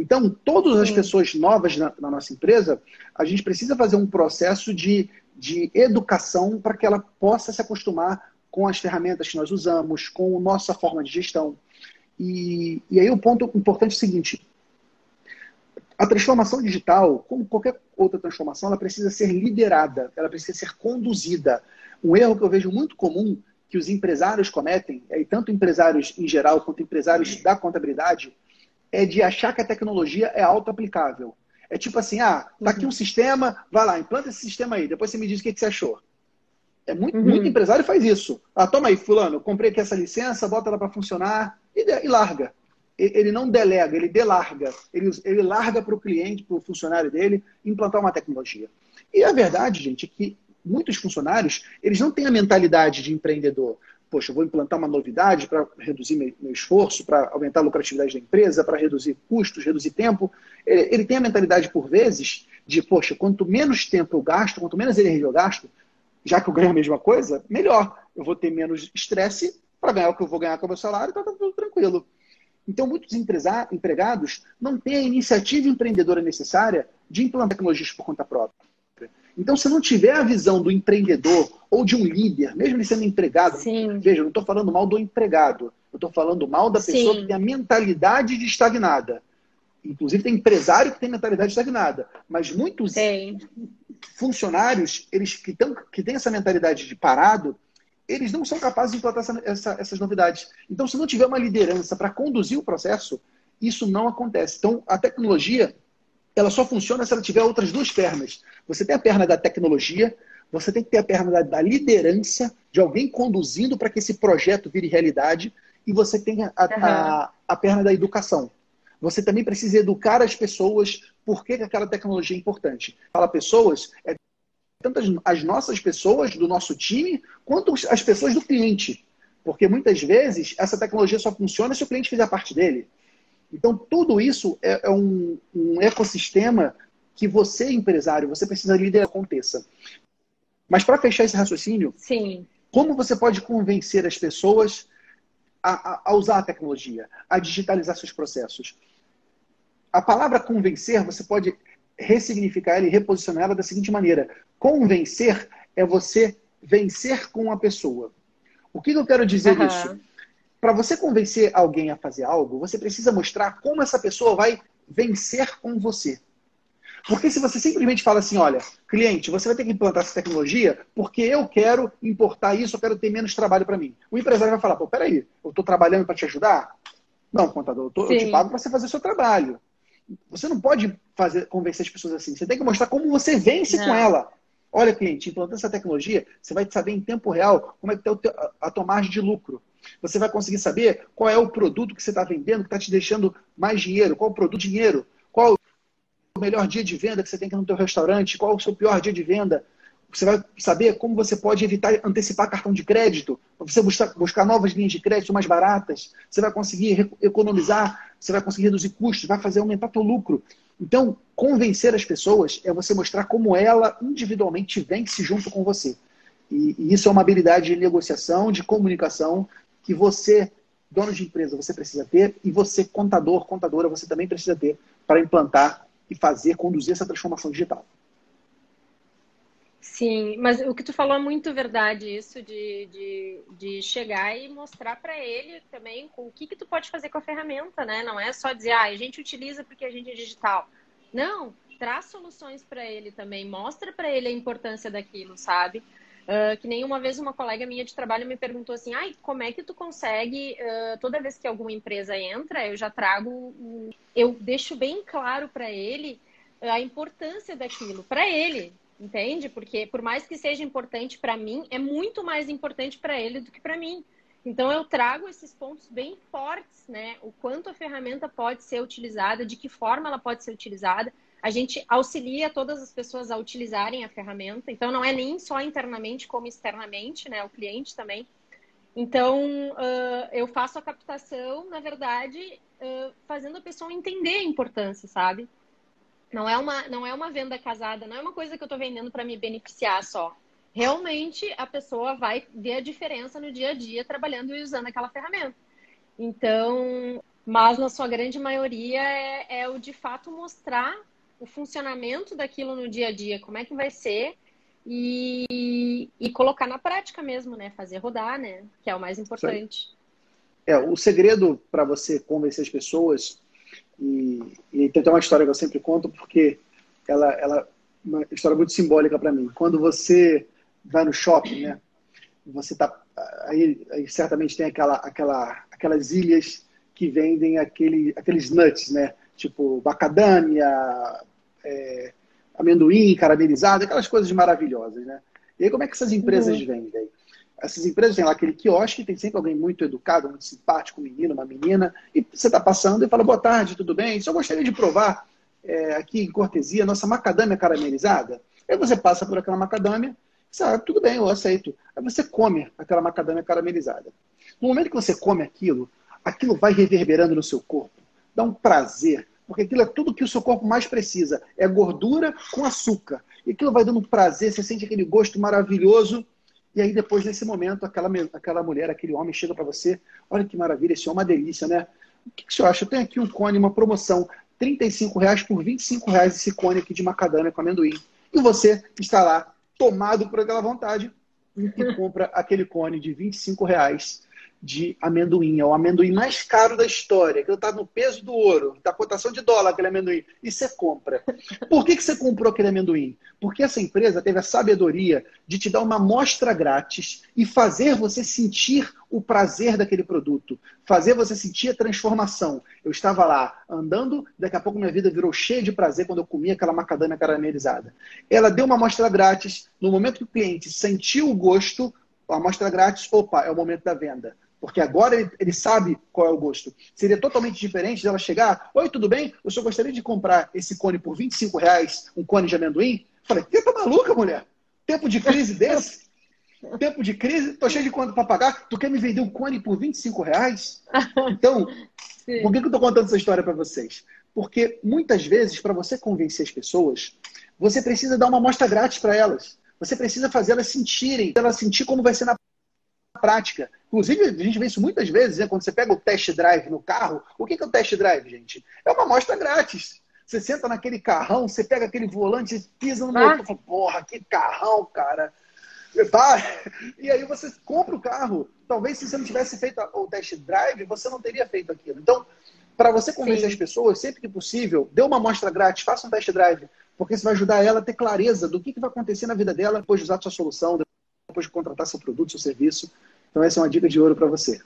Então, todas as pessoas novas na, na, nossa empresa, a gente precisa fazer um processo de, de educação para que ela possa se acostumar com as ferramentas que nós usamos, com a nossa forma de gestão. E, e aí o ponto importante é o seguinte: a transformação digital, como qualquer outra transformação, ela precisa ser liderada, ela precisa ser conduzida. Um erro que eu vejo muito comum que os empresários cometem, e tanto empresários em geral quanto empresários da contabilidade, é de achar que a tecnologia é auto-aplicável. É tipo assim, ah, tá aqui um uhum. sistema, vai lá, implanta esse sistema aí, depois você me diz o que, que você achou. É muito, uhum. muito empresário faz isso. Ah, toma aí, fulano, comprei aqui essa licença, bota ela para funcionar e, e larga ele não delega, ele delarga. Ele, ele larga para o cliente, para o funcionário dele, implantar uma tecnologia. E a verdade, gente, é que muitos funcionários, eles não têm a mentalidade de empreendedor. Poxa, eu vou implantar uma novidade para reduzir meu, esforço, para aumentar a lucratividade da empresa, para reduzir custos, reduzir tempo. Ele, ele, tem a mentalidade, por vezes, de, poxa, quanto menos tempo eu gasto, quanto menos energia eu gasto, já que eu ganho a mesma coisa, melhor. Eu vou ter menos estresse para ganhar o que eu vou ganhar com o meu salário, então tá tudo tranquilo. Então, muitos empregados não têm a iniciativa empreendedora necessária de implantar tecnologias por conta própria. Então, se não tiver a visão do empreendedor ou de um líder, mesmo ele sendo empregado, Sim. veja, não estou falando mal do empregado, eu estou falando mal da pessoa Sim. que tem a mentalidade de estagnada. Inclusive, tem empresário que tem mentalidade estagnada, mas muitos Sim. funcionários, eles que, tão, que têm essa mentalidade de parado, eles não são capazes de implantar essa, essa, essas novidades. Então, se não tiver uma liderança para conduzir o processo, isso não acontece. Então, a tecnologia, ela só funciona se ela tiver outras duas pernas. Você tem a perna da tecnologia, você tem que ter a perna da, da liderança, de alguém conduzindo para que esse projeto vire realidade, e você tem a, uhum. a, a, perna da educação. Você também precisa educar as pessoas por que aquela tecnologia é importante. Fala pessoas, é tanto as, as nossas pessoas do nosso time, quanto as pessoas do cliente. Porque muitas vezes essa tecnologia só funciona se o cliente fizer parte dele. Então, tudo isso é, é um, um, ecossistema que você, empresário, você precisa liderar aconteça. Mas para fechar esse raciocínio, Sim. como você pode convencer as pessoas a, a, a usar a tecnologia, a digitalizar seus processos? A palavra convencer, você pode ressignificar ela e reposicionar ela da seguinte maneira: convencer é você vencer com a pessoa. O que eu quero dizer uhum. isso? Para você convencer alguém a fazer algo, você precisa mostrar como essa pessoa vai vencer com você. Porque se você simplesmente fala assim, olha, cliente, você vai ter que implantar essa tecnologia porque eu quero importar isso, eu quero ter menos trabalho para mim. O empresário vai falar, pô, peraí, eu estou trabalhando para te ajudar? Não, contador, eu, tô, eu te pago para você fazer o seu trabalho. Você não pode fazer, convencer as pessoas assim. Você tem que mostrar como você vence não. com ela. Olha, cliente, implantando essa tecnologia, você vai saber em tempo real como é que está a tua margem de lucro. Você vai conseguir saber qual é o produto que você está vendendo que está te deixando mais dinheiro, qual o produto dinheiro, qual o melhor dia de venda que você tem que no teu restaurante, qual o seu pior dia de venda. Você vai saber como você pode evitar antecipar cartão de crédito, você buscar, buscar novas linhas de crédito mais baratas. Você vai conseguir economizar, você vai conseguir reduzir custos, vai fazer aumentar teu lucro. Então, convencer as pessoas é você mostrar como ela individualmente vence junto com você. E, e isso é uma habilidade de negociação, de comunicação, que você, dono de empresa, você precisa ter, e você, contador, contadora, você também precisa ter para implantar e fazer, conduzir essa transformação digital. Sim, mas o que tu falou é muito verdade, isso de, de, de chegar e mostrar para ele também o que, que tu pode fazer com a ferramenta, né? Não é só dizer, ah, a gente utiliza porque a gente é digital. Não, traz soluções para ele também, mostra para ele a importância daquilo, sabe? Uh, que nem uma vez uma colega minha de trabalho me perguntou assim, ai, como é que tu consegue, uh, toda vez que alguma empresa entra, eu já trago, eu deixo bem claro para ele a importância daquilo, para ele, entende? Porque por mais que seja importante para mim, é muito mais importante para ele do que para mim. Então eu trago esses pontos bem fortes, né? O quanto a ferramenta pode ser utilizada, de que forma ela pode ser utilizada. A gente auxilia todas as pessoas a utilizarem a ferramenta. Então não é nem só internamente como externamente, né? O cliente também. Então uh, eu faço a captação, na verdade, uh, fazendo a pessoa entender a importância, sabe? Não é uma, não é uma venda casada, não é uma coisa que eu estou vendendo para me beneficiar só. Realmente a pessoa vai ver a diferença no dia a dia trabalhando e usando aquela ferramenta. Então, Mas na sua grande maioria é, é o de fato mostrar o funcionamento daquilo no dia a dia, como é que vai ser e, e colocar na prática mesmo, né? Fazer rodar, né? Que é o mais importante. É, o segredo para você convencer as pessoas, e, e tem uma história que eu sempre conto, porque ela, ela uma história muito simbólica para mim. Quando você vai no shopping, né? Você tá aí, aí, certamente tem aquela, aquela, aquelas ilhas que vendem aquele, aqueles nuts, né? Tipo macadâmia, é, amendoim caramelizado, aquelas coisas maravilhosas, né? E aí como é que essas empresas uhum. vendem? Essas empresas têm lá aquele quiosque, tem sempre alguém muito educado, muito simpático, um menino, uma menina, e você está passando e fala, boa tarde, tudo bem? Só gostaria de provar é, aqui em cortesia nossa macadâmia caramelizada. Aí você passa por aquela macadâmia, sabe, ah, tudo bem, eu aceito. Aí você come aquela macadâmia caramelizada. No momento que você come aquilo, aquilo vai reverberando no seu corpo, dá um prazer, porque aquilo é tudo que o seu corpo mais precisa. É gordura com açúcar. E aquilo vai dando prazer, você sente aquele gosto maravilhoso. E aí, depois desse momento, aquela, aquela mulher, aquele homem chega para você: Olha que maravilha, esse homem é uma delícia, né? O que, que você acha? Eu tenho aqui um cone, uma promoção. R$ reais por R$ reais esse cone aqui de macadâmia com amendoim. E você está lá, tomado por aquela vontade, e compra aquele cone de R$ reais de amendoim. É o amendoim mais caro da história, que está no peso do ouro, da cotação de dólar aquele amendoim. E você compra. Por que, que você comprou aquele amendoim? Porque essa empresa teve a sabedoria de te dar uma amostra grátis e fazer você sentir o prazer daquele produto, fazer você sentir a transformação. Eu estava lá andando, daqui a pouco minha vida virou cheia de prazer quando eu comia aquela macadâmia caramelizada. Ela deu uma amostra grátis, no momento que o cliente sentiu o gosto, a amostra grátis, opa, é o momento da venda. Porque agora ele, ele, sabe qual é o gosto. Seria totalmente diferente dela chegar, oi, tudo bem? Eu só gostaria de comprar esse cone por 25 reais, um cone de amendoim. Falei, você tá maluca, mulher? Tempo de crise desse? Tempo de crise, tô cheio de conta para pagar. Tu quer me vender um cone por 25 reais? Então, Sim. por que, que eu tô contando essa história para vocês? Porque muitas vezes, para você convencer as pessoas, você precisa dar uma amostra grátis para elas. Você precisa fazer elas sentirem, elas sentir como vai ser na prática. Inclusive, a gente vê isso muitas vezes, né? quando você pega o test drive no carro. O que é o test drive, gente? É uma amostra grátis. Você senta naquele carrão, você pega aquele volante, pisa no ah. motor, fala, porra, que carrão, cara. Tá? E aí você compra o carro. Talvez se você não tivesse feito o test drive, você não teria feito aquilo. Então, para você convencer Sim. as pessoas, sempre que possível, dê uma amostra grátis, faça um test drive, porque isso vai ajudar ela a ter clareza do que, que vai acontecer na vida dela depois de usar sua solução, depois de contratar seu produto, seu serviço. Então, essa é uma dica de ouro para você.